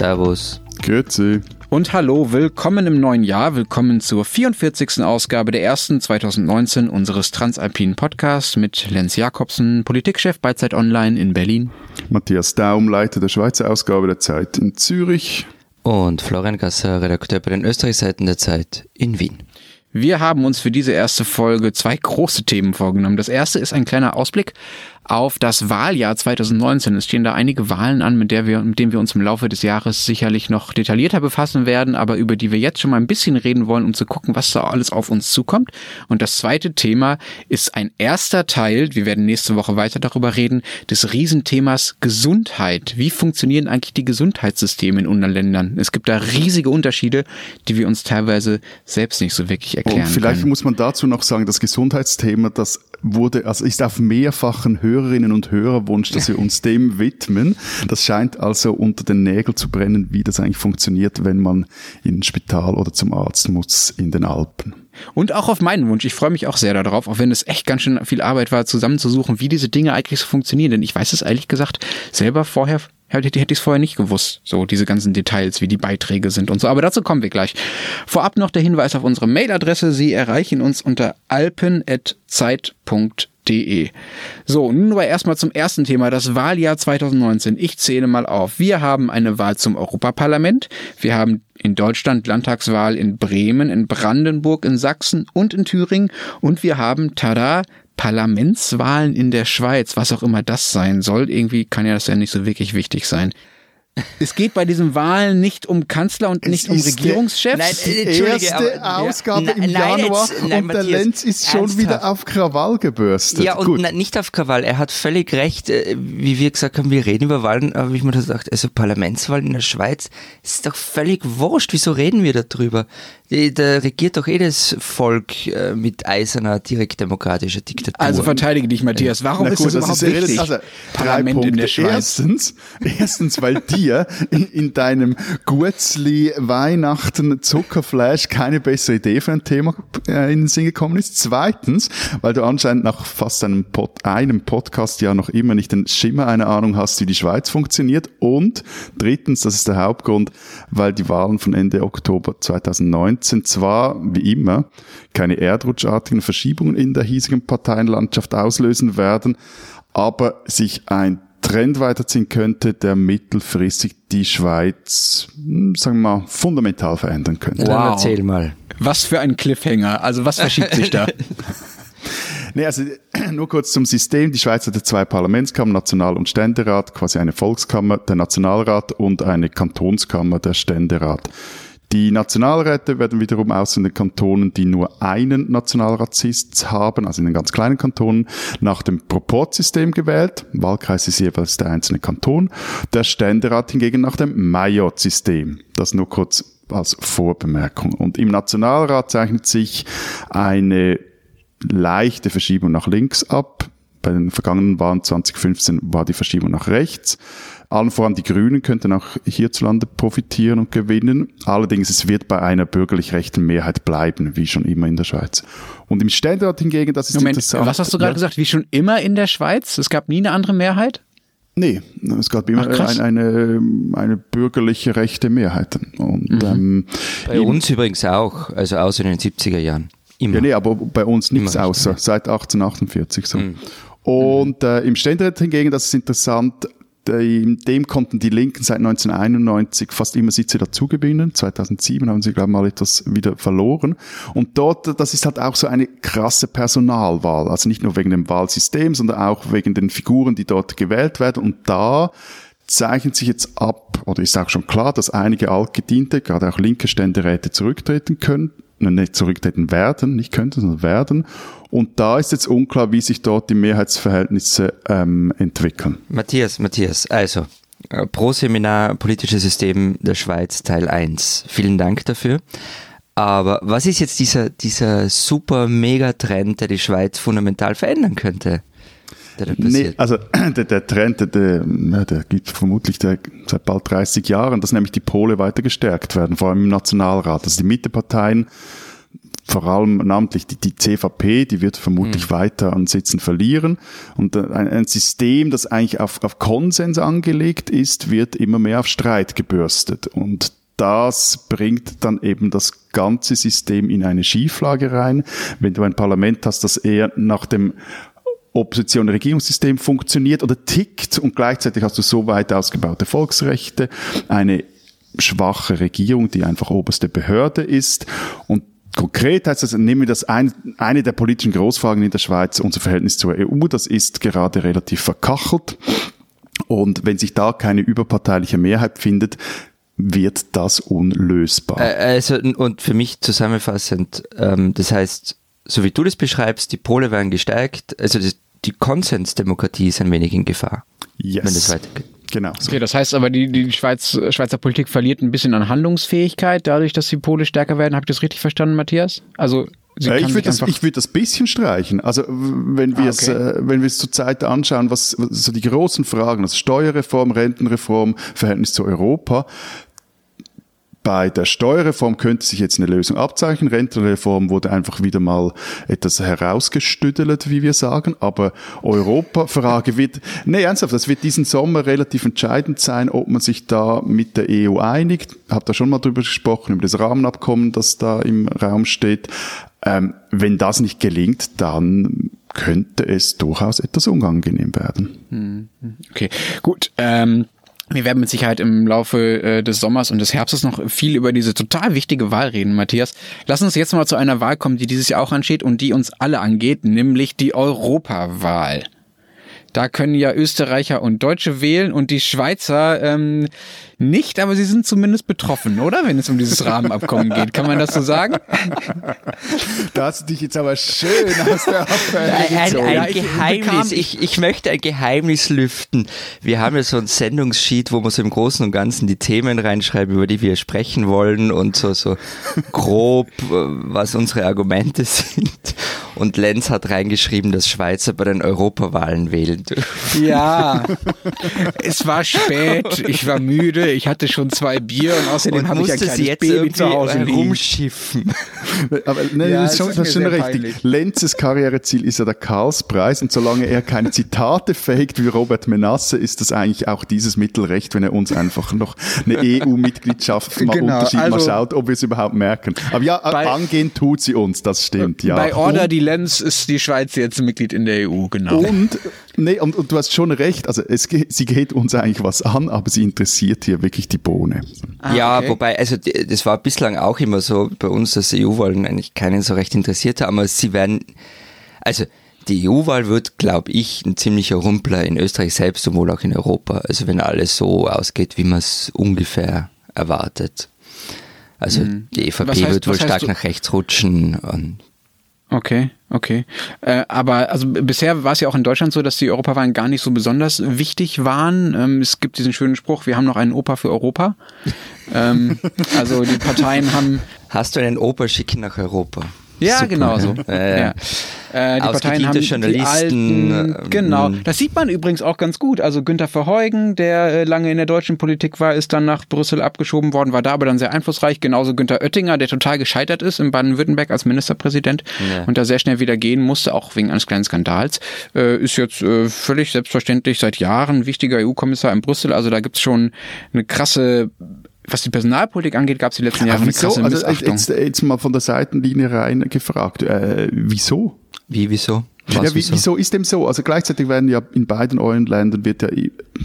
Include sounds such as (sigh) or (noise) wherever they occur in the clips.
Servus. Grüezi. Und hallo, willkommen im neuen Jahr, willkommen zur 44. Ausgabe der ersten 2019 unseres Transalpinen Podcasts mit Lenz Jakobsen, Politikchef bei Zeit Online in Berlin. Matthias Daum, Leiter der Schweizer Ausgabe der Zeit in Zürich. Und Florian Gasser, Redakteur bei den Österreichseiten der Zeit in Wien. Wir haben uns für diese erste Folge zwei große Themen vorgenommen. Das erste ist ein kleiner Ausblick auf das Wahljahr 2019. Es stehen da einige Wahlen an, mit, der wir, mit denen wir uns im Laufe des Jahres sicherlich noch detaillierter befassen werden, aber über die wir jetzt schon mal ein bisschen reden wollen, um zu gucken, was da alles auf uns zukommt. Und das zweite Thema ist ein erster Teil, wir werden nächste Woche weiter darüber reden, des Riesenthemas Gesundheit. Wie funktionieren eigentlich die Gesundheitssysteme in unseren Ländern? Es gibt da riesige Unterschiede, die wir uns teilweise selbst nicht so wirklich erklären Und vielleicht können. muss man dazu noch sagen, das Gesundheitsthema, das wurde, also ist auf mehrfachen Hörerinnen und Hörerwunsch, dass wir uns (laughs) dem widmen. Das scheint also unter den Nägeln zu brennen, wie das eigentlich funktioniert, wenn man in ein Spital oder zum Arzt muss in den Alpen. Und auch auf meinen Wunsch. Ich freue mich auch sehr darauf, auch wenn es echt ganz schön viel Arbeit war, zusammenzusuchen, wie diese Dinge eigentlich so funktionieren. Denn ich weiß es ehrlich gesagt selber vorher hätte, hätte ich es vorher nicht gewusst. So diese ganzen Details, wie die Beiträge sind und so. Aber dazu kommen wir gleich. Vorab noch der Hinweis auf unsere Mailadresse. Sie erreichen uns unter alpen.zeit.de. So, nun aber erstmal zum ersten Thema, das Wahljahr 2019. Ich zähle mal auf. Wir haben eine Wahl zum Europaparlament. Wir haben in Deutschland Landtagswahl in Bremen, in Brandenburg, in Sachsen und in Thüringen. Und wir haben, tada, Parlamentswahlen in der Schweiz, was auch immer das sein soll. Irgendwie kann ja das ja nicht so wirklich wichtig sein. Es geht bei diesen Wahlen nicht um Kanzler und nicht um der- Regierungschefs. Nein, Die äh, Entschuldige, erste aber- Ausgabe Ja. im Nein, Januar jetzt- nein, und der Matthias, Lenz ist schon ernsthaft. wieder auf Krawall gebürstet. Ja, und Gut. na, nicht auf Krawall. Er hat völlig recht, äh, wie wir gesagt haben, wir reden über Wahlen, aber ich mir das gedacht, also Parlamentswahlen in der Schweiz ist doch völlig wurscht. Wieso reden wir darüber? Da regiert doch jedes Volk äh, mit eiserner, direktdemokratischer Diktatur. Also verteidige dich, Matthias. Warum Na ist gut, das überhaupt ist- wichtig? Also, Parlament Punkte. in der Schweiz. Erstens, (laughs) erstens, weil dir in, in deinem Gutzli Weihnachten Zuckerflash keine bessere Idee für ein Thema äh, in den Sinn gekommen ist. Zweitens, weil du anscheinend nach fast einem, Pod, einem Podcast ja noch immer nicht den Schimmer einer Ahnung hast, wie die Schweiz funktioniert. Und drittens, das ist der Hauptgrund, weil die Wahlen von Ende Oktober 2019 zwar, wie immer, keine erdrutschartigen Verschiebungen in der hiesigen Parteienlandschaft auslösen werden, aber sich ein Trend weiterziehen könnte, der mittelfristig die Schweiz, hm, sagen wir mal, fundamental verändern könnte. Dann Wow. erzähl mal. Was für ein Cliffhanger. Also was verschiebt sich da? (laughs) (laughs) Nee, also (clears throat) nur kurz zum System. Die Schweiz hatte zwei Parlamentskammern, National- und Ständerat, quasi eine Volkskammer, der Nationalrat und eine Kantonskammer, der Ständerat. Die Nationalräte werden wiederum aus in den Kantonen, die nur einen Nationalratssitz haben, also in den ganz kleinen Kantonen, nach dem Proporzsystem gewählt. Wahlkreis ist jeweils der einzelne Kanton. Der Ständerat hingegen nach dem Majorzsystem. Das nur kurz als Vorbemerkung. Und im Nationalrat zeichnet sich eine leichte Verschiebung nach links ab. Bei den vergangenen Wahlen 2015 war die Verschiebung nach rechts. Allen voran die Grünen könnten auch hierzulande profitieren und gewinnen. Allerdings, es wird bei einer bürgerlich-rechten Mehrheit bleiben, wie schon immer in der Schweiz. Und im Ständerat hingegen, das ist Moment, interessant. was hast du gerade Ja. gesagt? Wie schon immer in der Schweiz? Es gab nie eine andere Mehrheit? Nee, es gab immer Ach, krass. eine, eine, eine bürgerliche rechte Mehrheit. Und, ähm, Bei uns übrigens auch, also außer in den 70er Jahren. Immer. Ja, nee, aber bei uns nichts außer, seit 1848 so. Und äh, im Ständerat hingegen, das ist interessant, äh, in dem konnten die Linken seit 1991 fast immer Sitze dazugewinnen. 2007 haben sie, glaube ich, mal etwas wieder verloren. Und dort, das ist halt auch so eine krasse Personalwahl. Also nicht nur wegen dem Wahlsystem, sondern auch wegen den Figuren, die dort gewählt werden. Und da zeichnet sich jetzt ab, oder ist auch schon klar, dass einige altgediente, gerade auch linke Ständeräte zurücktreten können, nicht zurücktreten werden, nicht könnten, sondern werden. Und da ist jetzt unklar, wie sich dort die Mehrheitsverhältnisse ähm, entwickeln. Matthias, Matthias, also äh, pro Seminar Politisches System der Schweiz Teil 1. Vielen Dank dafür. Aber was ist jetzt dieser, dieser super Megatrend, der die Schweiz fundamental verändern könnte? Der da Nee, passiert? also (clears throat) der, der Trend, der, der, der gibt vermutlich der, seit bald 30 Jahren, dass nämlich die Pole weiter gestärkt werden, vor allem im Nationalrat. Also die Mitteparteien vor allem namentlich die, die CVP, die wird vermutlich mhm. weiter an Sitzen verlieren. Und äh, ein, ein System, das eigentlich auf, auf Konsens angelegt ist, wird immer mehr auf Streit gebürstet. Und das bringt dann eben das ganze System in eine Schieflage rein. Wenn du ein Parlament hast, das eher nach dem Opposition-Regierungssystem funktioniert oder tickt und gleichzeitig hast du so weit ausgebaute Volksrechte, eine schwache Regierung, die einfach oberste Behörde ist und Konkret heißt das, nehmen wir das ein, eine der politischen Großfragen in der Schweiz, unser Verhältnis zur EU, das ist gerade relativ verkachelt. Und wenn sich da keine überparteiliche Mehrheit findet, wird das unlösbar. Also, und für mich zusammenfassend, ähm, das heißt, so wie du das beschreibst, die Pole werden gestärkt, also das, die Konsensdemokratie ist ein wenig in Gefahr, yes. wenn das weitergeht. Genau. So. Okay, das heißt aber, die, die Schweiz, Schweizer Politik verliert ein bisschen an Handlungsfähigkeit, dadurch, dass die Pole stärker werden. Habe ich das richtig verstanden, Matthias? Also Sie äh, ich würde das, ich würde das bisschen streichen. Also wenn wir ah, okay. es, äh, wenn wir es zurzeit anschauen, was, was so die großen Fragen, also Steuerreform, Rentenreform, Verhältnis zu Europa, bei der Steuerreform könnte sich jetzt eine Lösung abzeichnen. Rentenreform wurde einfach wieder mal etwas herausgestüdelt, wie wir sagen. Aber Europa-Frage wird, nee, ernsthaft, das wird diesen Sommer relativ entscheidend sein, ob man sich da mit der EU einigt. Hab da schon mal drüber gesprochen, über das Rahmenabkommen, das da im Raum steht. Ähm, wenn das nicht gelingt, dann könnte es durchaus etwas unangenehm werden. Hm, okay, gut. Ähm wir werden mit Sicherheit im Laufe äh, des Sommers und des Herbstes noch viel über diese total wichtige Wahl reden, Matthias. Lass uns jetzt mal zu einer Wahl kommen, die dieses Jahr auch ansteht und die uns alle angeht, nämlich die Europawahl. Da können ja Österreicher und Deutsche wählen und die Schweizer ähm, nicht, aber sie sind zumindest betroffen, oder? Wenn es um dieses Rahmenabkommen geht. Kann man das so sagen? Da hast du dich jetzt aber schön aus der Abwehr Ein, ein, ein Geheimnis. Ich, ich möchte ein Geheimnis lüften. Wir haben ja so ein Sendungssheet, wo wir so im Großen und Ganzen die Themen reinschreiben, über die wir sprechen wollen und so, so grob, äh, was unsere Argumente (laughs) sind. Und Lenz hat reingeschrieben, dass Schweizer bei den Europawahlen wählen dürfen. Ja, (laughs) es war spät, ich war müde, ich hatte schon zwei Bier und außerdem habe ich ein kleines jetzt Baby zu Hause rumschiffen. Aber ne, ja, das ist schon, das ist schon richtig. Peinlich. Lenzes Karriereziel ist ja der Karlspreis und solange er keine Zitate faked wie Robert Menasse, ist das eigentlich auch dieses Mittel recht, wenn er uns einfach noch eine EU-Mitgliedschaft mal genau, Unterschied also, mal schaut, ob wir es überhaupt merken. Aber ja, bei, angehen tut sie uns, das stimmt, ja. Bei Order die Lenz ist die Schweiz jetzt Mitglied in der EU, genau. Und, nee, und, und du hast schon recht, also es, sie geht uns eigentlich was an, aber sie interessiert hier wirklich die Bohne. Ah, ja, okay. wobei, also das war bislang auch immer so bei uns, dass EU-Wahlen eigentlich keinen so recht interessiert haben, aber sie werden, also die EU-Wahl wird, glaube ich, ein ziemlicher Rumpler in Österreich selbst und wohl auch in Europa. Also wenn alles so ausgeht, wie man es ungefähr erwartet. Also mhm. die EVP heißt, wird wohl stark nach rechts rutschen und Okay, okay. Äh, aber also bisher war es ja auch in Deutschland so, dass die Europawahlen gar nicht so besonders wichtig waren. Ähm, es gibt diesen schönen Spruch, wir haben noch einen Opa für Europa. ähm, (laughs) also die Parteien haben. Hast du einen Opa schicken nach Europa? Ja, Super, genau so. Äh, ja. Äh, die Parteien haben. Die alten, ähm, genau. Das sieht man übrigens auch ganz gut. Also Günther Verheugen, der äh, lange in der deutschen Politik war, ist dann nach Brüssel abgeschoben worden, war da aber dann sehr einflussreich. Genauso Günther Oettinger, der total gescheitert ist in Baden-Württemberg als Ministerpräsident ja. und da sehr schnell wieder gehen musste, auch wegen eines kleinen Skandals, äh, ist jetzt äh, völlig selbstverständlich seit Jahren wichtiger EU-Kommissar in Brüssel. Also da gibt's schon eine krasse was die Personalpolitik angeht, gab es die letzten Jahre eine krasse also Jetzt, jetzt, mal von der Seitenlinie rein gefragt. Äh, wieso? Wie, wieso? Was, ja, wie, wieso ist dem so? Also gleichzeitig werden ja in beiden euren Ländern wird ja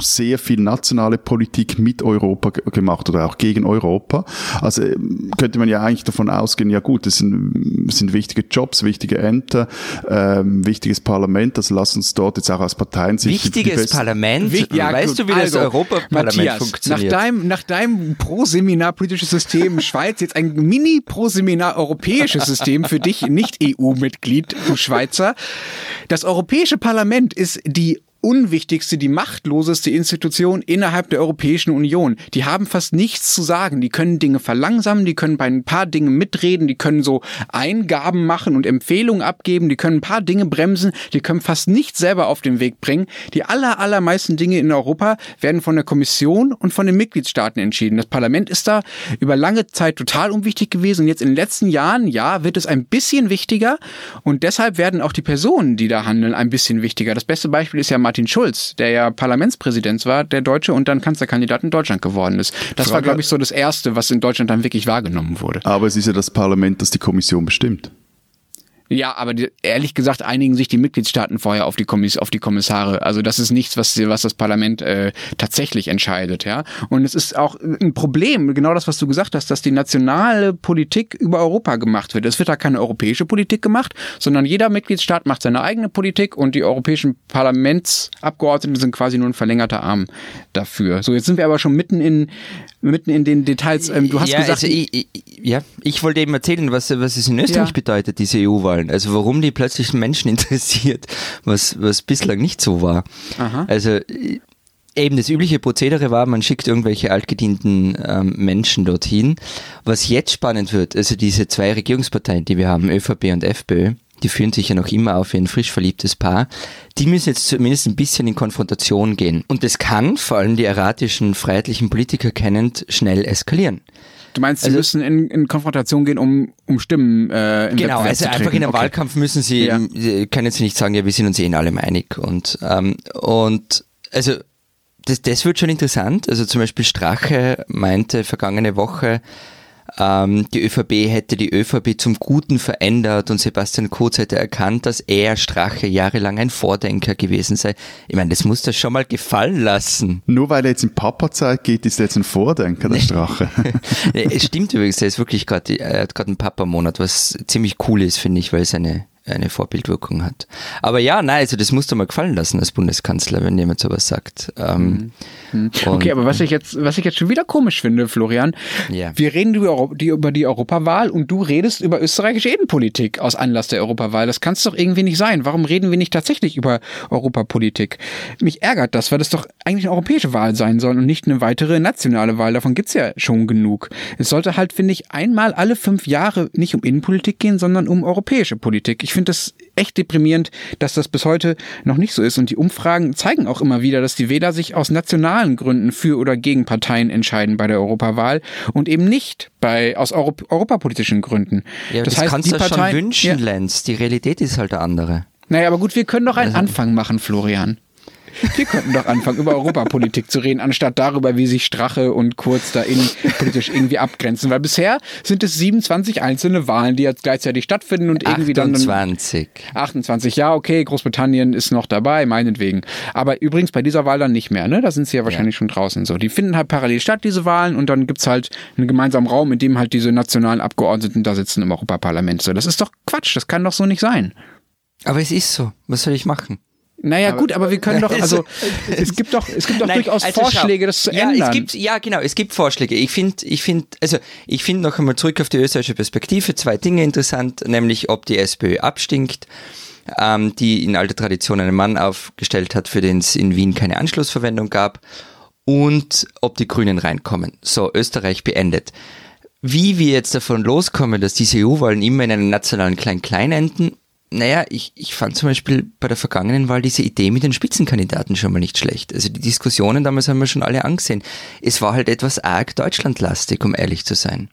sehr viel nationale Politik mit Europa gemacht oder auch gegen Europa. Also ähm, könnte man ja eigentlich davon ausgehen, ja gut, das sind, sind wichtige Jobs, wichtige Ämter, ähm, wichtiges Parlament, also lass uns dort jetzt auch als Parteien sich Wichtiges Parlament? Wicht, ja, weißt du, wie also, das Europaparlament funktioniert? Nach deinem, nach deinem Pro-Seminar politisches System (laughs) Schweiz jetzt ein Mini-Pro-Seminar europäisches System für dich, nicht EU-Mitglied, du Schweizer. Das Europäische Parlament ist die unwichtigste, die machtloseste Institution innerhalb der Europäischen Union. Die haben fast nichts zu sagen. Die können Dinge verlangsamen, die können bei ein paar Dingen mitreden, die können so Eingaben machen und Empfehlungen abgeben, die können ein paar Dinge bremsen, die können fast nichts selber auf den Weg bringen. Die aller, allermeisten Dinge in Europa werden von der Kommission und von den Mitgliedstaaten entschieden. Das Parlament ist da über lange Zeit total unwichtig gewesen und jetzt in den letzten Jahren, ja, wird es ein bisschen wichtiger und deshalb werden auch die Personen, die da handeln, ein bisschen wichtiger. Das beste Beispiel ist ja Martin Schulz, der ja Parlamentspräsident war, der Deutsche und dann Kanzlerkandidat in Deutschland geworden ist. Das Frage, war, glaube ich, so das Erste, was in Deutschland dann wirklich wahrgenommen wurde. Aber es ist ja das Parlament, das die Kommission bestimmt. Ja, aber die, ehrlich gesagt einigen sich die Mitgliedstaaten vorher auf die, Kommiss auf die Kommissare. Also das ist nichts, was, was das Parlament äh, tatsächlich entscheidet, ja. Und es ist auch ein Problem, genau das, was du gesagt hast, dass die nationale Politik über Europa gemacht wird. Es wird da keine europäische Politik gemacht, sondern jeder Mitgliedstaat macht seine eigene Politik und die europäischen Parlamentsabgeordneten sind quasi nur ein verlängerter Arm dafür. So, jetzt sind wir aber schon mitten in mitten in den Details. Ähm, du hast ja, gesagt, also ich, ich, ja, ich wollte eben erzählen, was, was es in Österreich ja. bedeutet, diese EU-Wahlen. Also warum die plötzlich Menschen (laughs) interessiert, was, was bislang nicht so war. Aha. Also eben das übliche Prozedere war, man schickt irgendwelche altgedienten ähm, Menschen dorthin. Was jetzt spannend wird, also diese zwei Regierungsparteien, die wir haben, ÖVP und FPÖ, die führen sich ja noch immer auf wie ein frisch verliebtes Paar, die müssen jetzt zumindest ein bisschen in Konfrontation gehen. Und das kann, vor allem die erratischen, freiheitlichen Politiker kennend, schnell eskalieren. Du meinst, sie also, müssen in, in Konfrontation gehen, um, um Stimmen äh, in Genau, also einfach in einem okay. Wahlkampf müssen sie, ja. können sie nicht sagen, ja, wir sind uns eh in allem einig. Und, ähm, und also das, das wird schon interessant. Also zum Beispiel Strache meinte vergangene Woche, ähm, die ÖVP hätte die ÖVP zum Guten verändert und Sebastian Kurz hätte erkannt, dass er Strache jahrelang ein Vordenker gewesen sei. Ich meine, das muss das schon mal gefallen lassen. Nur weil er jetzt in Papa-Zeit geht, ist er jetzt ein Vordenker, der Strache. (laughs) es stimmt übrigens, er ist wirklich gerade, er hat gerade einen Papa-Monat, was ziemlich cool ist, finde ich, weil seine eine Vorbildwirkung hat. Aber ja, nein, also das musst du mal gefallen lassen als Bundeskanzler, wenn jemand sowas sagt. Ähm, mhm. Okay, aber was ich jetzt, was ich jetzt schon wieder komisch finde, Florian, ja. wir reden über die, Europawahl und du redest über österreichische Innenpolitik aus Anlass der Europawahl. Das kann es doch irgendwie nicht sein. Warum reden wir nicht tatsächlich über Europapolitik? Mich ärgert das, weil das doch eigentlich eine europäische Wahl sein soll und nicht eine weitere nationale Wahl. Davon gibt's ja schon genug. Es sollte halt, finde ich, einmal alle fünf Jahre nicht um Innenpolitik gehen, sondern um europäische Politik. Ich finde das echt deprimierend, dass das bis heute noch nicht so ist. Und die Umfragen zeigen auch immer wieder, dass die Wähler sich aus nationalen Gründen für oder gegen Parteien entscheiden bei der Europawahl und eben nicht bei aus Europ europapolitischen Gründen. Ja, das, das heißt, kannst du schon wünschen, ja. Lenz. Die Realität ist halt eine andere. Naja, aber gut, wir können doch einen also, Anfang machen, Florian. Wir könnten doch anfangen, über Europapolitik zu reden, anstatt darüber, wie sich Strache und Kurz da politisch irgendwie abgrenzen. Weil bisher sind es 27 einzelne Wahlen, die jetzt gleichzeitig stattfinden und irgendwie 28. dann. 28. Ja, okay, Großbritannien ist noch dabei, meinetwegen. Aber übrigens bei dieser Wahl dann nicht mehr, ne? Da sind sie ja wahrscheinlich ja. schon draußen so. Die finden halt parallel statt, diese Wahlen, und dann gibt's halt einen gemeinsamen Raum, in dem halt diese nationalen Abgeordneten da sitzen im Europaparlament. So, das ist doch Quatsch, das kann doch so nicht sein. Aber es ist so. Was soll ich machen? Naja, aber, gut, aber wir können doch, (laughs) also es gibt doch, es gibt doch Nein, durchaus also Vorschläge, das zu ja, ändern. Es gibt, ja, genau, es gibt Vorschläge. Ich finde, ich finde, also ich finde noch einmal zurück auf die österreichische Perspektive zwei Dinge interessant, nämlich ob die SPÖ abstinkt, ähm, die in alter Tradition einen Mann aufgestellt hat, für den es in Wien keine Anschlussverwendung gab, und ob die Grünen reinkommen. So, Österreich beendet. Wie wir jetzt davon loskommen, dass diese EU-Wahlen immer in einem nationalen Klein-Klein enden, naja, ich, ich fand zum Beispiel bei der vergangenen Wahl diese Idee mit den Spitzenkandidaten schon mal nicht schlecht. Also die Diskussionen damals haben wir schon alle angesehen. Es war halt etwas arg deutschlandlastig, um ehrlich zu sein.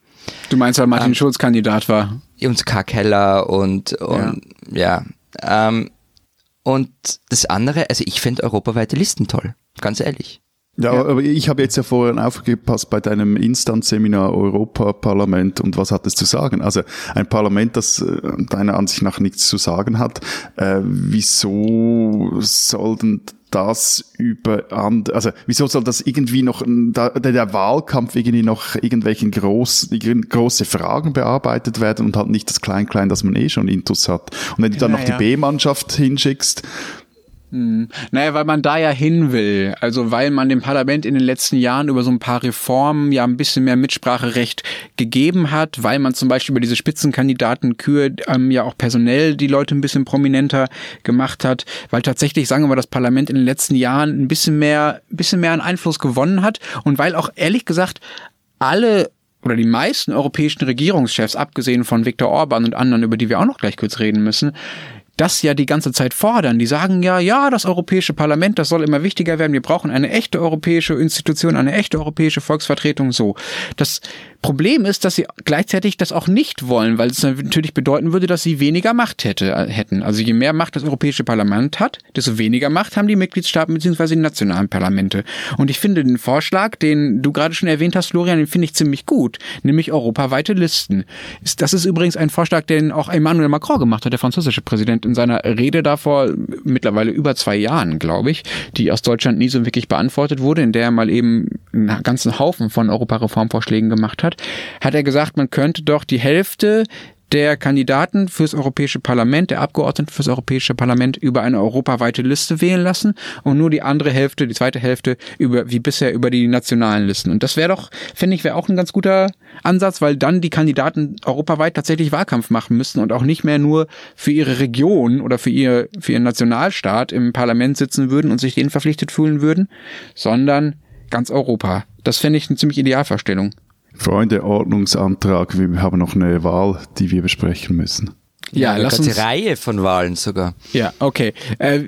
Du meinst, weil Martin ähm, Schulz Kandidat war? Und K. Keller und, und ja. ja ähm, und das andere, also ich finde europaweite Listen toll, ganz ehrlich. Ja, ja, aber ich habe jetzt ja vorhin aufgepasst bei deinem Instant-Seminar Europaparlament und was hat es zu sagen? Also ein Parlament, das äh, deiner Ansicht nach nichts zu sagen hat, äh, wieso soll denn das über also wieso soll das irgendwie noch da, der Wahlkampf irgendwie noch irgendwelchen groß, große Fragen bearbeitet werden und halt nicht das Klein-Klein, das man eh schon intus hat. Und wenn du dann ja, noch die B-Mannschaft hinschickst, Hm. Naja, weil man da ja hin will. Also weil man dem Parlament in den letzten Jahren über so ein paar Reformen ja ein bisschen mehr Mitspracherecht gegeben hat, weil man zum Beispiel über diese Spitzenkandidatenkür ähm, ja auch personell die Leute ein bisschen prominenter gemacht hat, weil tatsächlich, sagen wir mal, das Parlament in den letzten Jahren ein bisschen mehr, ein bisschen mehr an Einfluss gewonnen hat und weil auch ehrlich gesagt alle oder die meisten europäischen Regierungschefs, abgesehen von Viktor Orban und anderen, über die wir auch noch gleich kurz reden müssen, das ja die ganze Zeit fordern. Die sagen ja, ja, das Europäische Parlament, das soll immer wichtiger werden. Wir brauchen eine echte europäische Institution, eine echte europäische Volksvertretung. So. Das Problem ist, dass sie gleichzeitig das auch nicht wollen, weil es natürlich bedeuten würde, dass sie weniger Macht hätte, äh, hätten. Also je mehr Macht das Europäische Parlament hat, desto weniger Macht haben die Mitgliedstaaten bzw. die nationalen Parlamente. Und ich finde den Vorschlag, den du gerade schon erwähnt hast, Florian, den finde ich ziemlich gut, nämlich europaweite Listen. Das ist übrigens ein Vorschlag, den auch Emmanuel Macron gemacht hat, der französische Präsident, in seiner Rede davor, mittlerweile über zwei Jahren, glaube ich, die aus Deutschland nie so wirklich beantwortet wurde, in der er mal eben einen ganzen Haufen von Europareformvorschlägen gemacht hat, hat er gesagt, man könnte doch die Hälfte der Kandidaten fürs Europäische Parlament, der Abgeordneten fürs Europäische Parlament über eine europaweite Liste wählen lassen und nur die andere Hälfte, die zweite Hälfte über wie bisher über die nationalen Listen. Und das wäre doch, finde ich, wäre auch ein ganz guter Ansatz, weil dann die Kandidaten europaweit tatsächlich Wahlkampf machen müssten und auch nicht mehr nur für ihre Region oder für ihr für ihren Nationalstaat im Parlament sitzen würden und sich denen verpflichtet fühlen würden, sondern ganz Europa. Das fände ich eine ziemlich Idealvorstellung. Freunde, Ordnungsantrag. Wir haben noch eine Wahl, die wir besprechen müssen. Ja, ja lass uns eine Reihe von Wahlen sogar. Ja, okay. Äh,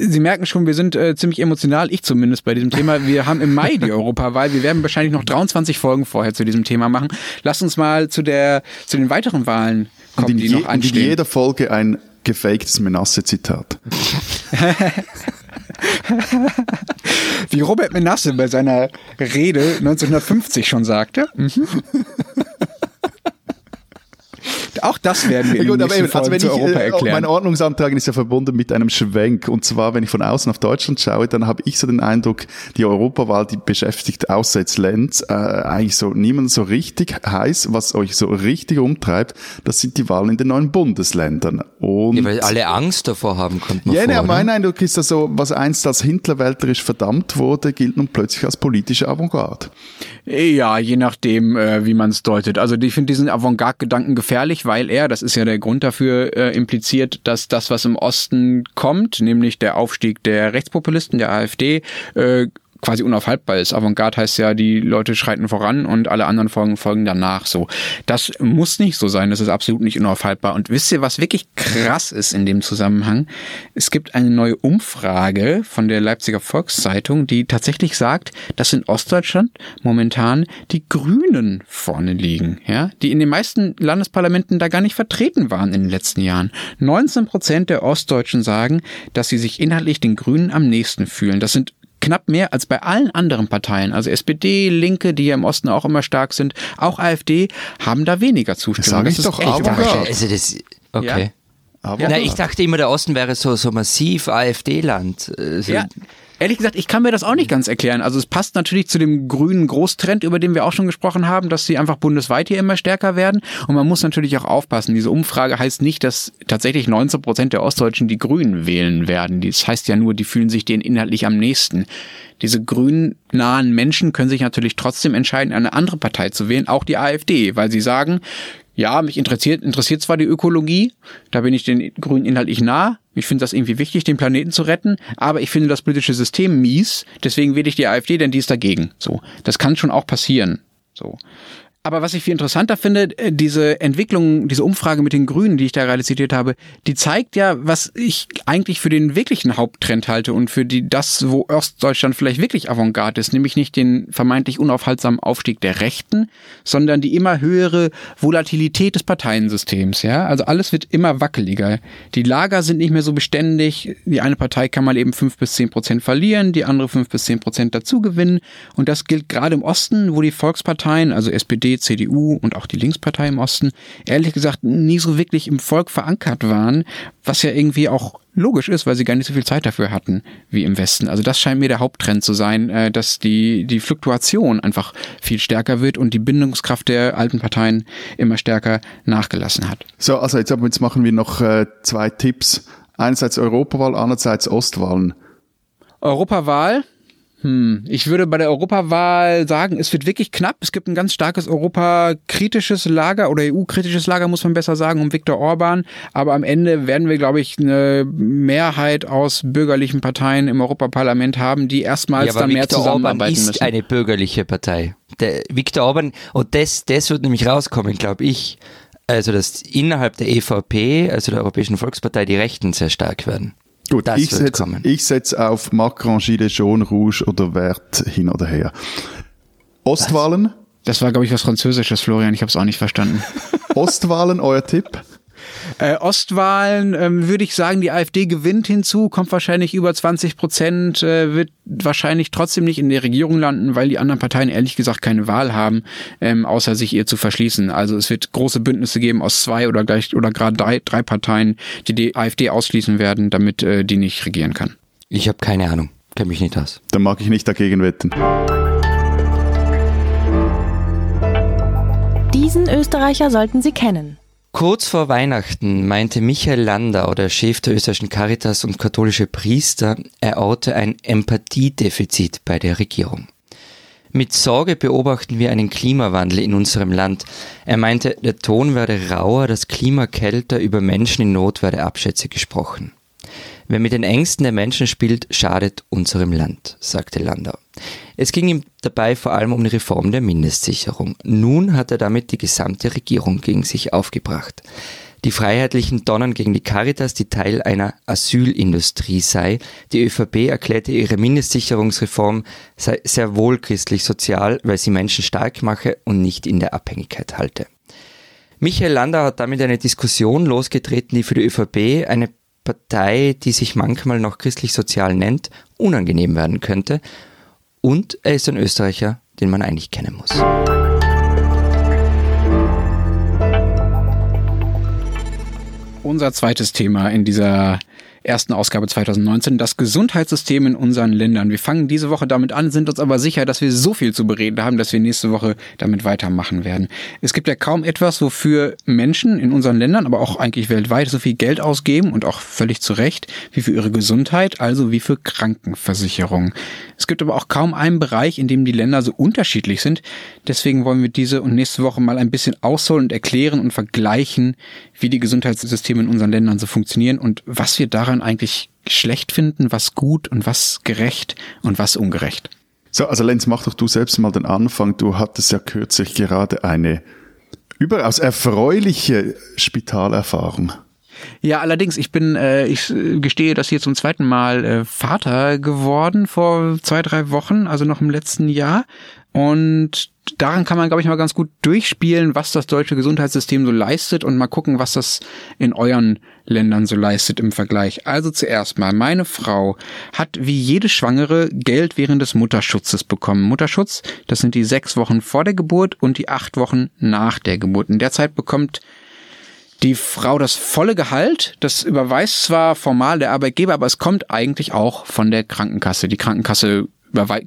Sie merken schon, wir sind äh, ziemlich emotional, ich zumindest bei diesem Thema. Wir haben im Mai die Europawahl. Wir werden wahrscheinlich noch 23 Folgen vorher zu diesem Thema machen. Lass uns mal zu der zu den weiteren Wahlen kommen, und die noch anstehen. In jeder Folge ein gefaktes Menasse-Zitat. (laughs) Wie Robert Menasse bei seiner Rede 1950 schon sagte. Mhm. Auch das werden wir gut, aber eben, also wenn ich, Europa äh, erklären. Mein Ordnungsantrag ist ja verbunden mit einem Schwenk. Und zwar, wenn ich von außen auf Deutschland schaue, dann habe ich so den Eindruck, die Europawahl, die beschäftigt außer jetzt Lenz äh, eigentlich so niemand so richtig heiß. Was euch so richtig umtreibt, das sind die Wahlen in den neuen Bundesländern. Und ja, weil alle Angst davor haben, kommt man Ja, vor, ne, mein Eindruck ist also, was einst als hinterwälterisch verdammt wurde, gilt nun plötzlich als politische Avantgarde. Ja, je nachdem, äh, wie man es deutet. Also ich finde diesen Avantgarde-Gedanken gefährlich, weil er, das ist ja der Grund dafür, äh, impliziert, dass das, was im Osten kommt, nämlich der Aufstieg der Rechtspopulisten, der AfD, äh, quasi unaufhaltbar ist. Avantgarde heißt ja, die Leute schreiten voran und alle anderen folgen, folgen danach so. Das muss nicht so sein, das ist absolut nicht unaufhaltbar. Und wisst ihr, was wirklich krass ist in dem Zusammenhang? Es gibt eine neue Umfrage von der Leipziger Volkszeitung, die tatsächlich sagt, dass in Ostdeutschland momentan die Grünen vorne liegen, ja, die in den meisten Landesparlamenten da gar nicht vertreten waren in den letzten Jahren. 19 Prozent der Ostdeutschen sagen, dass sie sich inhaltlich den Grünen am nächsten fühlen. Das sind knapp mehr als bei allen anderen Parteien, also SPD, Linke, die ja im Osten auch immer stark sind, auch AfD, haben da weniger Zustimmung. Das sage ich doch aber. Also das, okay. Ja. Aber Na, ich dachte immer, der Osten wäre so, so massiv AfD-Land. Also ja, Ehrlich gesagt, ich kann mir das auch nicht ganz erklären. Also es passt natürlich zu dem grünen Großtrend, über den wir auch schon gesprochen haben, dass sie einfach bundesweit hier immer stärker werden. Und man muss natürlich auch aufpassen. Diese Umfrage heißt nicht, dass tatsächlich 19 Prozent der Ostdeutschen die Grünen wählen werden. Das heißt ja nur, die fühlen sich denen inhaltlich am nächsten. Diese grünnahen Menschen können sich natürlich trotzdem entscheiden, eine andere Partei zu wählen, auch die AfD, weil sie sagen, ja, mich interessiert, interessiert zwar die Ökologie, da bin ich den Grünen inhaltlich nah, ich finde das irgendwie wichtig, den Planeten zu retten, aber ich finde das politische System mies, deswegen wähle ich die AfD, denn die ist dagegen. So, das kann schon auch passieren. So. Aber was ich viel interessanter finde, äh, diese Entwicklung, diese Umfrage mit den Grünen, die ich da gerade zitiert habe, die zeigt ja, was ich eigentlich für den wirklichen Haupttrend halte und für die das, wo Ostdeutschland vielleicht wirklich Avantgarde ist, nämlich nicht den vermeintlich unaufhaltsamen Aufstieg der Rechten, sondern die immer höhere Volatilität des Parteiensystems. Ja, also alles wird immer wackeliger. Die Lager sind nicht mehr so beständig. Die eine Partei kann mal eben fünf bis zehn Prozent verlieren, die andere fünf bis zehn Prozent dazu gewinnen. Und das gilt gerade im Osten, wo die Volksparteien, also SPD, CDU und auch die Linkspartei im Osten, ehrlich gesagt nie so wirklich im Volk verankert waren, was ja irgendwie auch logisch ist, weil sie gar nicht so viel Zeit dafür hatten wie im Westen. Also das scheint mir der Haupttrend zu sein, äh, dass die, die Fluktuation einfach viel stärker wird und die Bindungskraft der alten Parteien immer stärker nachgelassen hat. So, also jetzt, jetzt machen wir noch äh, zwei Tipps Einerseits Europawahl, andererseits Ostwahlen. Europawahl, hm, ich würde bei der Europawahl sagen, es wird wirklich knapp. Es gibt ein ganz starkes europakritisches Lager oder EU-kritisches Lager, muss man besser sagen, um Viktor Orban. Aber am Ende werden wir, glaube ich, eine Mehrheit aus bürgerlichen Parteien im Europaparlament haben, die erstmals ja, dann mehr Viktor zusammenarbeiten Orban ist müssen. eine bürgerliche Partei. Der Viktor Orban, und das, das wird nämlich rauskommen, glaube ich, also dass innerhalb der EVP, also der Europäischen Volkspartei, die Rechten sehr stark werden. Gut, das ich setze setz auf Macron, Gilles Jaune, Rouge oder Wert hin oder her. Ostwahlen? Das war, glaube ich, was Französisches, Florian. Ich habe es auch nicht verstanden. (laughs) Ostwahlen, euer Tipp? Äh, Ostwahlen ähm, würde ich sagen, die AfD gewinnt hinzu, kommt wahrscheinlich über 20 Prozent, äh, wird wahrscheinlich trotzdem nicht in der Regierung landen, weil die anderen Parteien ehrlich gesagt keine Wahl haben, ähm, außer sich ihr zu verschließen. Also es wird große Bündnisse geben aus zwei oder gleich oder gerade drei, drei Parteien, die die AfD ausschließen werden, damit äh, die nicht regieren kann. Ich habe keine Ahnung, kenne mich nicht aus. Dann mag ich nicht dagegen wetten. Diesen Österreicher sollten Sie kennen. Kurz vor Weihnachten meinte Michael Landau, der Chef der österreichischen Caritas und katholische Priester, er orte ein Empathiedefizit bei der Regierung. Mit Sorge beobachten wir einen Klimawandel in unserem Land. Er meinte, der Ton werde rauer, das Klima kälter, über Menschen in Not werde Abschätze gesprochen. Wer mit den Ängsten der Menschen spielt, schadet unserem Land, sagte Landau. Es ging ihm dabei vor allem um die Reform der Mindestsicherung. Nun hat er damit die gesamte Regierung gegen sich aufgebracht. Die Freiheitlichen donnern gegen die Caritas, die Teil einer Asylindustrie sei. Die ÖVP erklärte ihre Mindestsicherungsreform sei sehr wohl christlich-sozial, weil sie Menschen stark mache und nicht in der Abhängigkeit halte. Michael Landau hat damit eine Diskussion losgetreten, die für die ÖVP eine Partei, die sich manchmal noch christlich-sozial nennt, unangenehm werden könnte. Und er ist ein Österreicher, den man eigentlich kennen muss. Unser zweites Thema in dieser ersten Ausgabe 2019, das Gesundheitssystem in unseren Ländern. Wir fangen diese Woche damit an, sind uns aber sicher, dass wir so viel zu bereden haben, dass wir nächste Woche damit weitermachen werden. Es gibt ja kaum etwas, wofür Menschen in unseren Ländern, aber auch eigentlich weltweit so viel Geld ausgeben und auch völlig zu Recht, wie für ihre Gesundheit, also wie für Krankenversicherung. Es gibt aber auch kaum einen Bereich, in dem die Länder so unterschiedlich sind. Deswegen wollen wir diese und nächste Woche mal ein bisschen ausholen und erklären und vergleichen, wie die Gesundheitssysteme in unseren Ländern so funktionieren und was wir daran eigentlich schlecht finden, was gut und was gerecht und was ungerecht. So, also Lenz, mach doch du selbst mal den Anfang. Du hattest ja kürzlich gerade eine überaus erfreuliche Spitalerfahrung. Ja, allerdings, ich bin, äh, ich gestehe das hier zum zweiten Mal äh, Vater geworden vor zwei, drei Wochen, also noch im letzten Jahr. Und daran kann man, glaube ich, mal ganz gut durchspielen, was das deutsche Gesundheitssystem so leistet und mal gucken, was das in euren Ländern so leistet im Vergleich. Also zuerst mal, meine Frau hat wie jede Schwangere Geld während des Mutterschutzes bekommen. Mutterschutz, das sind die sechs Wochen vor der Geburt und die acht Wochen nach der Geburt. In der Zeit bekommt die Frau das volle Gehalt. Das überweist zwar formal der Arbeitgeber, aber es kommt eigentlich auch von der Krankenkasse. Die Krankenkasse überweist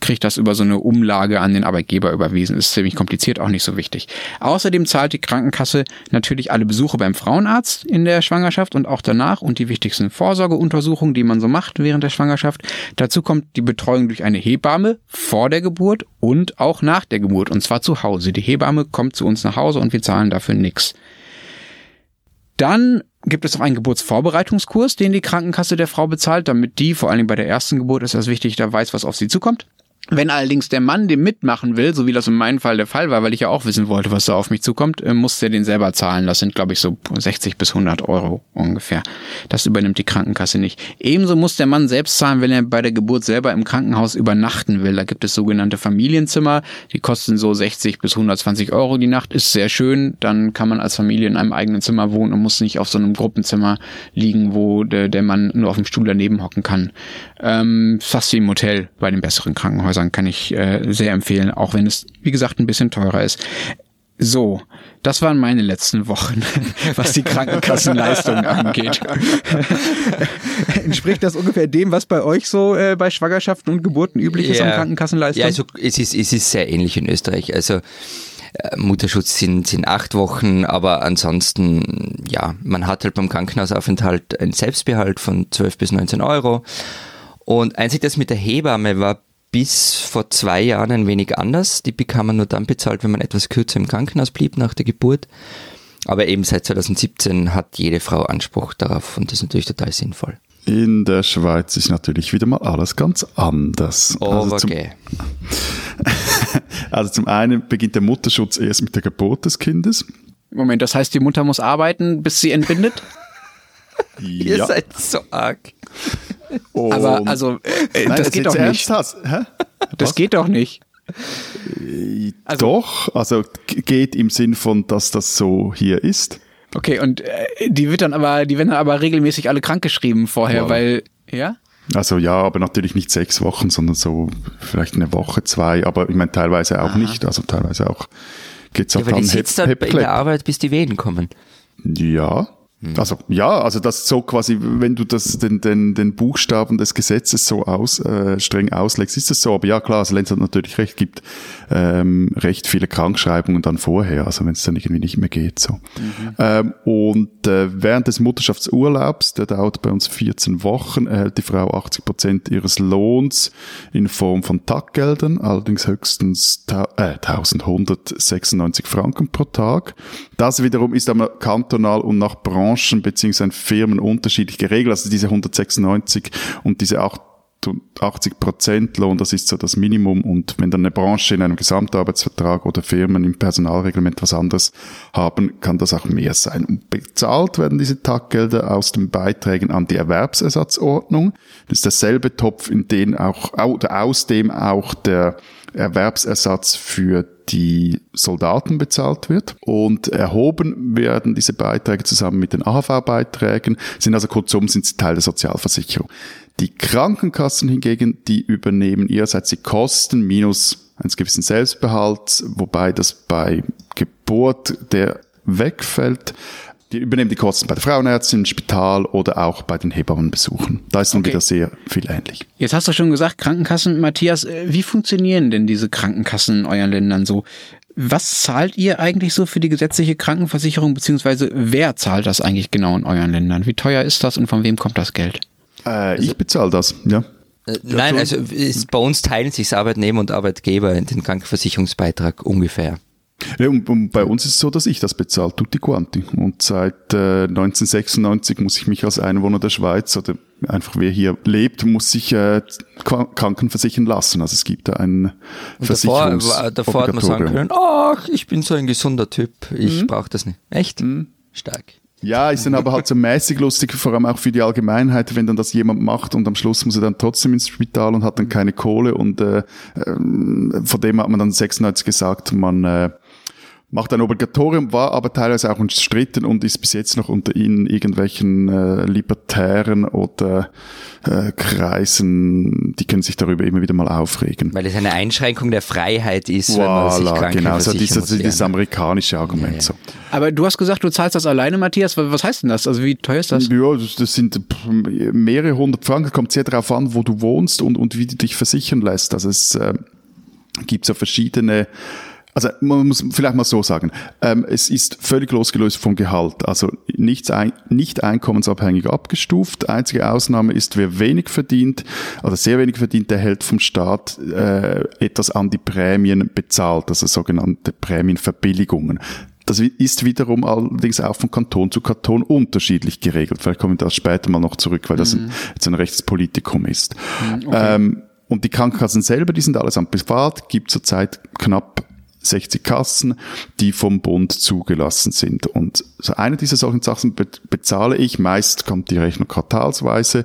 kriegt das über so eine Umlage an den Arbeitgeber überwiesen. Ist ziemlich kompliziert, auch nicht so wichtig. Außerdem zahlt die Krankenkasse natürlich alle Besuche beim Frauenarzt in der Schwangerschaft und auch danach und die wichtigsten Vorsorgeuntersuchungen, die man so macht während der Schwangerschaft. Dazu kommt die Betreuung durch eine Hebamme vor der Geburt und auch nach der Geburt und zwar zu Hause. Die Hebamme kommt zu uns nach Hause und wir zahlen dafür nichts. Dann gibt es noch einen Geburtsvorbereitungskurs, den die Krankenkasse der Frau bezahlt, damit die, vor allem bei der ersten Geburt ist das wichtig, da weiß, was auf sie zukommt. Wenn allerdings der Mann dem mitmachen will, so wie das in meinem Fall der Fall war, weil ich ja auch wissen wollte, was da auf mich zukommt, äh, muss der den selber zahlen. Das sind, glaube ich, so 60 bis 100 Euro ungefähr. Das übernimmt die Krankenkasse nicht. Ebenso muss der Mann selbst zahlen, wenn er bei der Geburt selber im Krankenhaus übernachten will. Da gibt es sogenannte Familienzimmer, die kosten so 60 bis 120 Euro die Nacht. Ist sehr schön. Dann kann man als Familie in einem eigenen Zimmer wohnen und muss nicht auf so einem Gruppenzimmer liegen, wo der, Mann nur auf dem Stuhl daneben hocken kann. Ähm, fast wie im Hotel bei den besseren Krankenhäusern. Häusern kann ich äh, sehr empfehlen, auch wenn es, wie gesagt, ein bisschen teurer ist. So, das waren meine letzten Wochen, (laughs) was die Krankenkassenleistungen angeht. (laughs) Entspricht das ungefähr dem, was bei euch so äh, bei Schwangerschaften und Geburten üblich ist an Krankenkassenleistungen? Ja, also es ist, es ist sehr ähnlich in Österreich. Also Äh, Mutterschutz sind, sind acht Wochen, aber ansonsten, ja, man hat halt beim Krankenhausaufenthalt einen Selbstbehalt von 12 bis 19 Euro. Und einzig das mit der Hebamme war bis vor zwei Jahren ein wenig anders. Die bekam man nur dann bezahlt, wenn man etwas kürzer im Krankenhaus blieb nach der Geburt. Aber eben seit 2017 hat jede Frau Anspruch darauf und das ist natürlich total sinnvoll. In der Schweiz ist natürlich wieder mal alles ganz anders. Oh, also zum, okay. (laughs) also zum einen beginnt der Mutterschutz erst mit der Geburt des Kindes. Moment, das heißt, die Mutter muss arbeiten, bis sie entbindet? ja. (laughs) Ihr seid so arg. Und Aber also, äh, Nein, das geht doch nicht. Das Was? geht doch nicht. Also, doch, also geht im Sinn von, dass das so hier ist. Okay, und äh, die wird dann aber, die werden dann aber regelmäßig alle krankgeschrieben vorher, wow. weil, ja? Also ja, aber natürlich nicht sechs Wochen, sondern so vielleicht eine Woche, zwei, aber ich meine teilweise auch Aha. nicht, also teilweise auch geht's auch ja, dann die sitzt dann in der Arbeit, bis die Wehen kommen. Ja. Also ja, also das so quasi, wenn du das den, den, den Buchstaben des Gesetzes so aus, äh, streng auslegst, ist es so. Aber ja klar, also Lenz hat natürlich recht, gibt ähm, recht viele Krankschreibungen dann vorher, also wenn es dann irgendwie nicht mehr geht. so. Mhm. Ähm, und äh, während des Mutterschaftsurlaubs, der dauert bei uns 14 Wochen, erhält die Frau 80 Prozent ihres Lohns in Form von Taggeldern, allerdings höchstens äh, 1196 Franken pro Tag. Das wiederum ist aber kantonal und nach Branchen beziehungsweise Firmen unterschiedlich geregelt. Also diese 196 und diese 80 Prozent Lohn, das ist so das Minimum. Und wenn dann eine Branche in einem Gesamtarbeitsvertrag oder Firmen im Personalreglement was anderes haben, kann das auch mehr sein. Und bezahlt werden diese Taggelder aus den Beiträgen an die Erwerbsersatzordnung. Das ist derselbe Topf, in den auch, oder aus dem auch der Erwerbsersatz für die Soldaten bezahlt wird. Und erhoben werden diese Beiträge zusammen mit den AHV-Beiträgen, sind also kurzum sind sie Teil der Sozialversicherung. Die Krankenkassen hingegen, die übernehmen ihrerseits die Kosten minus eines gewissen Selbstbehalts, wobei das bei Geburt der wegfällt. Die übernehmen die Kosten bei der Frauenärztin im Spital oder auch bei den Hebammenbesuchen. Da ist dann okay. wieder sehr viel ähnlich. Jetzt hast du schon gesagt, Krankenkassen, Matthias, äh, wie funktionieren denn diese Krankenkassen in euren Ländern so? Was zahlt ihr eigentlich so für die gesetzliche Krankenversicherung, beziehungsweise wer zahlt das eigentlich genau in euren Ländern? Wie teuer ist das und von wem kommt das Geld? Äh, also, ich bezahle das, ja. Äh, nein, also ist, bei uns teilen sich Arbeitnehmer und Arbeitgeber in den Krankenversicherungsbeitrag ungefähr. Ja, und, und, bei uns ist es so, dass ich das bezahle, tutti quanti. Und seit äh, 1996 muss ich mich als Einwohner der Schweiz oder einfach wer hier lebt, muss sich äh, krankenversichern lassen. Also es gibt da einen Versicherungs Davor, davor hat man sagen können, ach, ich bin so ein gesunder Typ, ich mhm. brauche das nicht. Echt? Mhm. Stark. Ja, ist dann aber halt so mäßig lustig, vor allem auch für die Allgemeinheit, wenn dann das jemand macht und am Schluss muss er dann trotzdem ins Spital und hat dann keine Kohle und äh, äh, von dem hat man dann 96 gesagt, man äh, macht ein Obligatorium, war aber teilweise auch umstritten und ist bis jetzt noch unter ihnen irgendwelchen äh, Libertären oder äh, Kreisen, die können sich darüber immer wieder mal aufregen. Weil es eine Einschränkung der Freiheit ist, voilà, wenn man sich krank genau, so dieses, dieses amerikanische Argument. Ja, ja. So. Aber du hast gesagt, du zahlst das alleine, Matthias. Was heißt denn das? Also wie teuer ist das? Ja, das sind mehrere hundert Franken. Kommt sehr darauf an, wo du wohnst und, und wie du dich versichern lässt. Also es äh, gibt so verschiedene also man muss vielleicht mal so sagen, ähm, es ist völlig losgelöst vom Gehalt, also nichts ein, nicht einkommensabhängig abgestuft. Einzige Ausnahme ist, wer wenig verdient, also sehr wenig verdient, der hält vom Staat äh, etwas an die Prämien bezahlt, also sogenannte Prämienverbilligungen. Das ist wiederum allerdings auch von Kanton zu Kanton unterschiedlich geregelt. Vielleicht kommen wir da später mal noch zurück, weil das mhm. ein, jetzt ein Rechtspolitikum ist. Mhm, okay. ähm, und die Krankenkassen selber, die sind alles am Privat, gibt zurzeit knapp 60 Kassen, die vom Bund zugelassen sind. Und eine dieser solchen Sachen bezahle ich, meist kommt die Rechnung quartalsweise,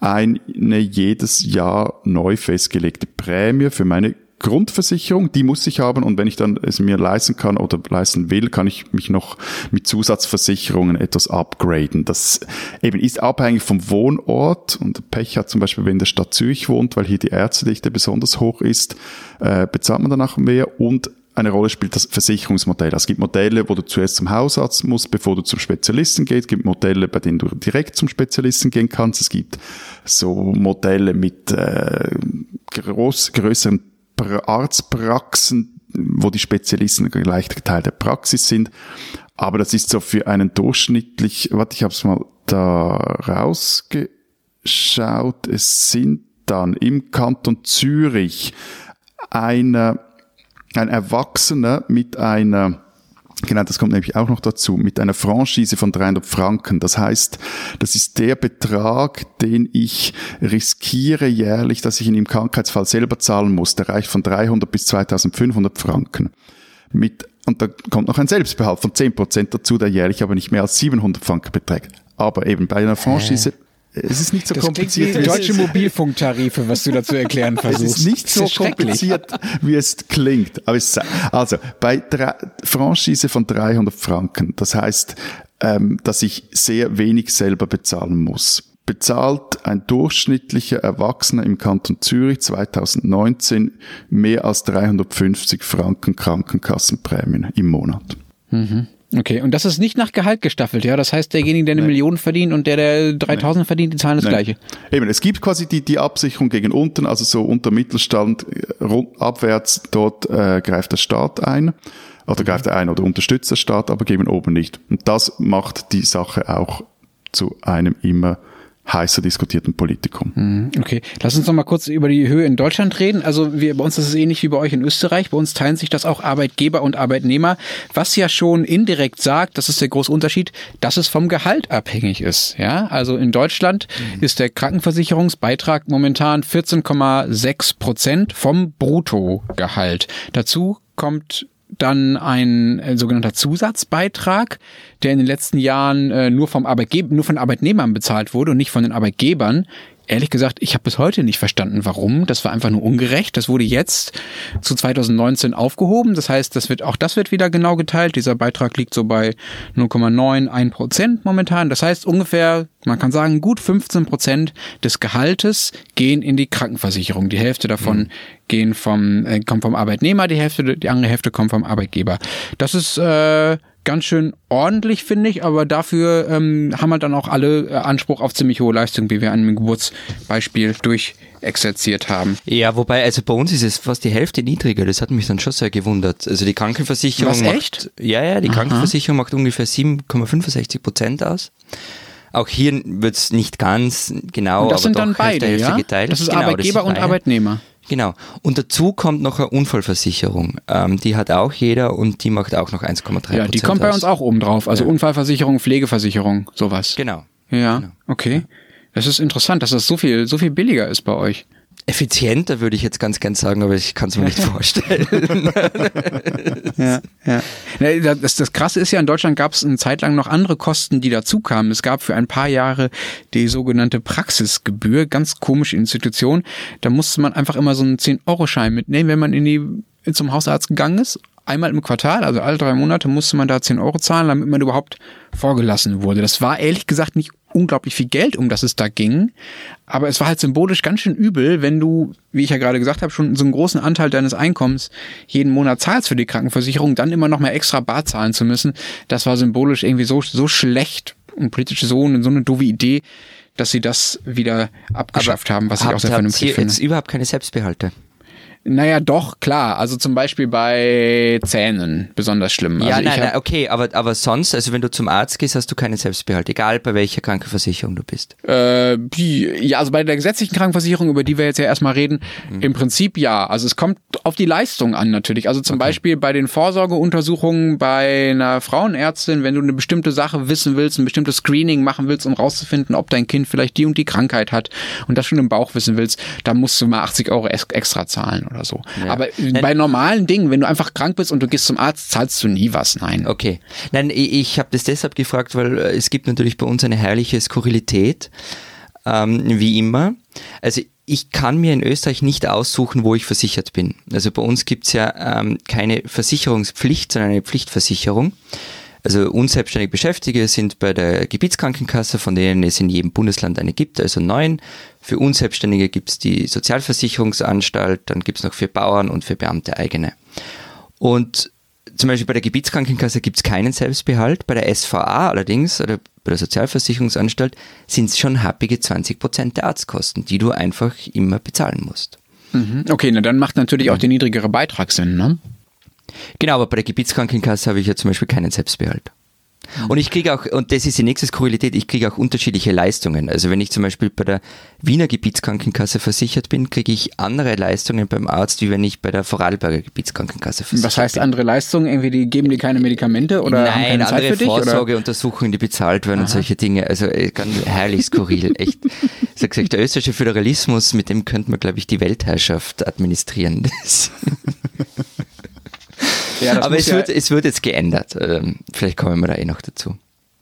eine jedes Jahr neu festgelegte Prämie für meine Grundversicherung, die muss ich haben. Und wenn ich dann es mir leisten kann oder leisten will, kann ich mich noch mit Zusatzversicherungen etwas upgraden. Das eben ist abhängig vom Wohnort. Und Pech hat zum Beispiel, wenn der Stadt Zürich wohnt, weil hier die Ärztedichte besonders hoch ist, äh, bezahlt man danach mehr. Und eine Rolle spielt das Versicherungsmodell. Also es gibt Modelle, wo du zuerst zum Hausarzt musst, bevor du zum Spezialisten gehst. Es gibt Modelle, bei denen du direkt zum Spezialisten gehen kannst. Es gibt so Modelle mit äh, groß, größeren Arztpraxen, wo die Spezialisten gleich Teil der Praxis sind. Aber das ist so für einen durchschnittlich, warte, ich habe es mal da rausgeschaut, es sind dann im Kanton Zürich eine, ein Erwachsener mit einer Genau, das kommt nämlich auch noch dazu, mit einer Franchise von 300 Franken. Das heißt, das ist der Betrag, den ich riskiere jährlich, dass ich ihn im Krankheitsfall selber zahlen muss. Der reicht von 300 bis 2500 Franken. Mit, und da kommt noch ein Selbstbehalt von 10% dazu, der jährlich aber nicht mehr als 700 Franken beträgt. Aber eben bei einer Franchise es ist nicht so das kompliziert. Wie deutsche Mobilfunktarife, was du dazu erklären versuchst. (laughs) Es ist nicht so kompliziert, wie es klingt. Aber es, also, bei drei, Franchise von 300 Franken, das heißt, ähm, dass ich sehr wenig selber bezahlen muss. Bezahlt ein durchschnittlicher Erwachsener im Kanton Zürich 2019 mehr als 350 Franken Krankenkassenprämien im Monat. Mhm. Okay, und das ist nicht nach Gehalt gestaffelt, ja? Das heißt, derjenige, der eine nee. Million verdient und der, der 3000 nee. verdient, die zahlen das nee. Gleiche. Eben, es gibt quasi die, die Absicherung gegen unten, also so unter Mittelstand äh, abwärts, dort äh, greift der Staat ein. Oder greift er ein oder unterstützt der Staat, aber gegen oben nicht. Und das macht die Sache auch zu einem immer heißer diskutierten Politikum. Mhm, okay, lass uns noch mal kurz über die Höhe in Deutschland reden. Also wir, bei uns ist es ähnlich wie bei euch in Österreich. Bei uns teilen sich das auch Arbeitgeber und Arbeitnehmer, was ja schon indirekt sagt, das ist der große Unterschied, dass es vom Gehalt abhängig ist. Ja, also in Deutschland mhm. ist der Krankenversicherungsbeitrag momentan 14,6 Prozent vom Bruttogehalt. Dazu kommt dann ein äh, sogenannter Zusatzbeitrag, der in den letzten Jahren äh, nur vom Arbeitgeber, nur von Arbeitnehmern bezahlt wurde und nicht von den Arbeitgebern ehrlich gesagt, ich habe bis heute nicht verstanden, warum. Das war einfach nur ungerecht. Das wurde jetzt zu 2019 aufgehoben. Das heißt, das wird, auch das wird wieder genau geteilt. Dieser Beitrag liegt so bei 0,91 Prozent momentan. Das heißt, ungefähr, man kann sagen, gut 15 Prozent des Gehaltes gehen in die Krankenversicherung. Die Hälfte davon mhm. gehen vom, äh, kommt vom Arbeitnehmer, die Hälfte, die andere Hälfte kommt vom Arbeitgeber. Das ist, äh, ganz schön ordentlich, finde ich, aber dafür ähm, haben halt dann auch alle äh, Anspruch auf ziemlich hohe Leistung, wie wir an einem Geburtsbeispiel durchexerziert haben. Ja, wobei, also bei uns ist es fast die Hälfte niedriger, das hat mich dann schon sehr gewundert. Also die Krankenversicherung Was, macht, echt? Ja, ja, die Aha. Krankenversicherung macht ungefähr 7,65 Prozent aus. Auch hier wird es nicht ganz genau, und das sind dann beide, ja? geteilt. Das ist genau, Arbeitgeber das und Arbeitnehmer. Genau. Und dazu kommt noch eine Unfallversicherung. Ähm, die hat auch jeder und die macht auch noch 1,3 Ja, die kommt aus. bei uns auch oben drauf. Also ja. Unfallversicherung, Pflegeversicherung, sowas. Genau. Ja, genau. okay. Das ist interessant, dass das so viel, so viel billiger ist bei euch. Effizienter würde ich jetzt ganz gern sagen, aber ich kann es mir nicht (laughs) vorstellen. (laughs) ja, ja. Das, das Krasse ist ja, in Deutschland gab es eine Zeit lang noch andere Kosten, die dazu kamen. Es gab für ein paar Jahre die sogenannte Praxisgebühr, ganz komische Institution. Da musste man einfach immer so einen 10-Euro-Schein mitnehmen, wenn man in die zum Hausarzt gegangen ist einmal im Quartal, also alle drei Monate, musste man da 10 Euro zahlen, damit man überhaupt vorgelassen wurde. Das war ehrlich gesagt nicht unglaublich viel Geld, um das es da ging. Aber es war halt symbolisch ganz schön übel, wenn du, wie ich ja gerade gesagt habe, schon so einen großen Anteil deines Einkommens jeden Monat zahlst für die Krankenversicherung, dann immer noch mal extra bar zahlen zu müssen. Das war symbolisch irgendwie so, so schlecht und politisch so, so eine doofe Idee, dass sie das wieder abgeschafft Aber haben, was ich auch sehr vernünftig finde. jetzt überhaupt keine Selbstbehalte? Naja, doch, klar. Also zum Beispiel bei Zähnen besonders schlimm. Ja, also nein, nein, okay, aber, aber sonst, also wenn du zum Arzt gehst, hast du keinen Selbstbehalt, egal bei welcher Krankenversicherung du bist. Äh, ja, also bei der gesetzlichen Krankenversicherung, über die wir jetzt ja erstmal reden, mhm. im Prinzip ja. Also es kommt auf die Leistung an natürlich. Also zum okay. Beispiel bei den Vorsorgeuntersuchungen bei einer Frauenärztin, wenn du eine bestimmte Sache wissen willst, ein bestimmtes Screening machen willst, um rauszufinden, ob dein Kind vielleicht die und die Krankheit hat und das schon im Bauch wissen willst, dann musst du mal 80 Euro extra zahlen oder so. Ja. Aber Nein. bei normalen Dingen, wenn du einfach krank bist und du gehst zum Arzt, zahlst du nie was. Nein. Okay. Nein, ich, ich habe das deshalb gefragt, weil äh, es gibt natürlich bei uns eine herrliche Skurrilität, ähm, wie immer. Also ich kann mir in Österreich nicht aussuchen, wo ich versichert bin. Also bei uns gibt es ja ähm, keine Versicherungspflicht, sondern eine Pflichtversicherung. Also unselbstständige Beschäftigte sind bei der Gebietskrankenkasse, von denen es in jedem Bundesland eine gibt, also neun. Für Unselbstständige gibt es die Sozialversicherungsanstalt, dann gibt es noch für Bauern und für Beamte eigene. Und zum Beispiel bei der Gebietskrankenkasse gibt es keinen Selbstbehalt, bei der SVA allerdings oder bei der Sozialversicherungsanstalt sind es schon happige 20 Prozent der Arztkosten, die du einfach immer bezahlen musst. Mhm. Okay, na dann macht natürlich auch der niedrigere Beitrag Sinn, ne? Genau, aber bei der Gebietskrankenkasse habe ich ja zum Beispiel keinen Selbstbehalt. Und ich kriege auch, und das ist die nächste Skurrilität, ich kriege auch unterschiedliche Leistungen. Also wenn ich zum Beispiel bei der Wiener Gebietskrankenkasse versichert bin, kriege ich andere Leistungen beim Arzt, wie wenn ich bei der Vorarlberger Gebietskrankenkasse versichert bin. Was heißt andere Leistungen? Irgendwie, die geben dir keine Medikamente oder haben Nein, keine Zeit andere für dich? Vorsorgeuntersuchungen, die bezahlt werden und solche Dinge. Also äh, ganz herrlich skurril, (laughs) echt. Sag gesagt, der österreichische Föderalismus, mit dem könnte man, glaube ich, die Weltherrschaft administrieren. (laughs) Ja, Aber es, ja- wird, es wird jetzt geändert. Ähm, Vielleicht kommen wir da eh noch dazu.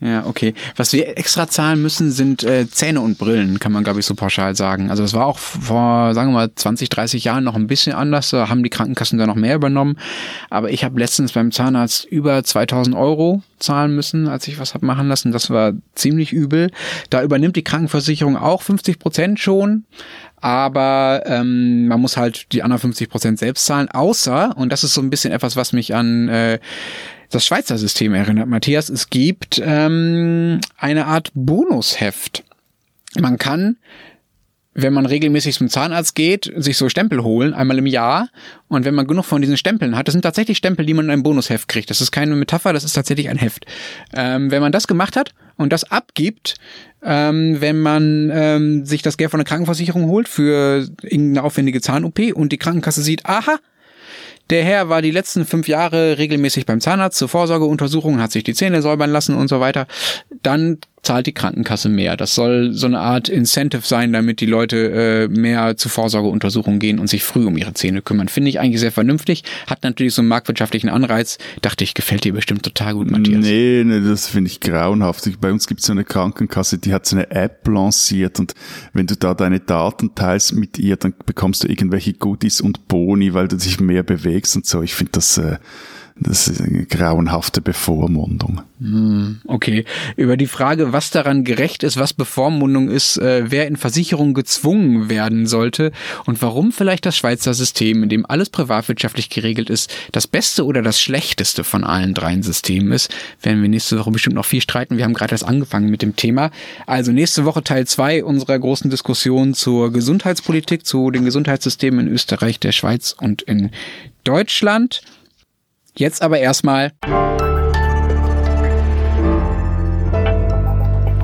Ja, okay. Was wir extra zahlen müssen, sind äh, Zähne und Brillen, kann man, glaube ich, so pauschal sagen. Also das war auch vor, sagen wir mal, 20, 30 Jahren noch ein bisschen anders. Da haben die Krankenkassen da noch mehr übernommen. Aber ich habe letztens beim Zahnarzt über 2000 Euro zahlen müssen, als ich was habe machen lassen. Das war ziemlich übel. Da übernimmt die Krankenversicherung auch 50 Prozent schon. Aber ähm, man muss halt die anderen 50 Prozent selbst zahlen. Außer, und das ist so ein bisschen etwas, was mich an... Äh, das Schweizer System erinnert, Matthias. Es gibt ähm, eine Art Bonusheft. Man kann, wenn man regelmäßig zum Zahnarzt geht, sich so Stempel holen, einmal im Jahr. Und wenn man genug von diesen Stempeln hat, das sind tatsächlich Stempel, die man in einem Bonusheft kriegt. Das ist keine Metapher, das ist tatsächlich ein Heft. Ähm, wenn man das gemacht hat und das abgibt, ähm, wenn man ähm, sich das Geld von der Krankenversicherung holt für irgendeine aufwendige Zahn-OP und die Krankenkasse sieht, aha, der Herr war die letzten fünf Jahre regelmäßig beim Zahnarzt zur Vorsorgeuntersuchung, hat sich die Zähne säubern lassen und so weiter. Dann zahlt die Krankenkasse mehr. Das soll so eine Art Incentive sein, damit die Leute äh, mehr zu Vorsorgeuntersuchungen gehen und sich früh um ihre Zähne kümmern. Finde ich eigentlich sehr vernünftig. Hat natürlich so einen marktwirtschaftlichen Anreiz. Dachte ich, gefällt dir bestimmt total gut, Matthias. Nee, nee, das finde ich grauenhaft. Bei uns gibt es so eine Krankenkasse, die hat so eine App lanciert und wenn du da deine Daten teilst mit ihr, dann bekommst du irgendwelche Goodies und Boni, weil du dich mehr bewegst und so. Ich finde das, äh, das ist eine grauenhafte Bevormundung. Okay. Über die Frage, was daran gerecht ist, was Bevormundung ist, äh, wer in Versicherung gezwungen werden sollte und warum vielleicht das Schweizer System, in dem alles privatwirtschaftlich geregelt ist, das beste oder das schlechteste von allen dreien Systemen ist, werden wir nächste Woche bestimmt noch viel streiten. Wir haben gerade erst angefangen mit dem Thema. Also nächste Woche Teil zwei unserer großen Diskussion zur Gesundheitspolitik, zu den Gesundheitssystemen in Österreich, der Schweiz und in Deutschland. Jetzt aber erstmal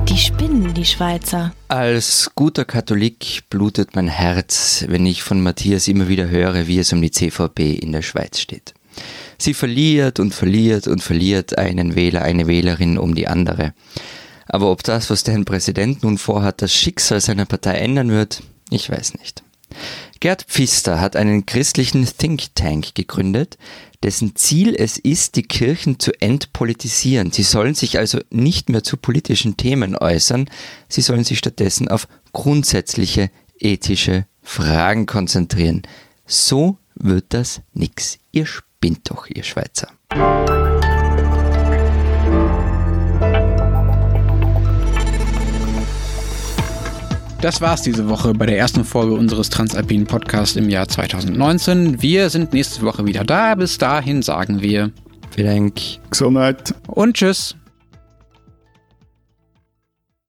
Die spinnen, die Schweizer. Als guter Katholik blutet mein Herz, wenn ich von Matthias immer wieder höre, wie es um die CVP in der Schweiz steht. Sie verliert und verliert und verliert einen Wähler, eine Wählerin um die andere. Aber ob das, was deren Präsident nun vorhat, das Schicksal seiner Partei ändern wird, ich weiß nicht. Gerd Pfister hat einen christlichen Think Tank gegründet, dessen Ziel es ist, die Kirchen zu entpolitisieren. Sie sollen sich also nicht mehr zu politischen Themen äußern, sie sollen sich stattdessen auf grundsätzliche ethische Fragen konzentrieren. So wird das nix. Ihr spinnt doch, ihr Schweizer. Das war's diese Woche bei der ersten Folge unseres Transalpinen Podcasts im Jahr 2019. Wir sind nächste Woche wieder da. Bis dahin sagen wir Vielen Dank. Gesundheit. und tschüss.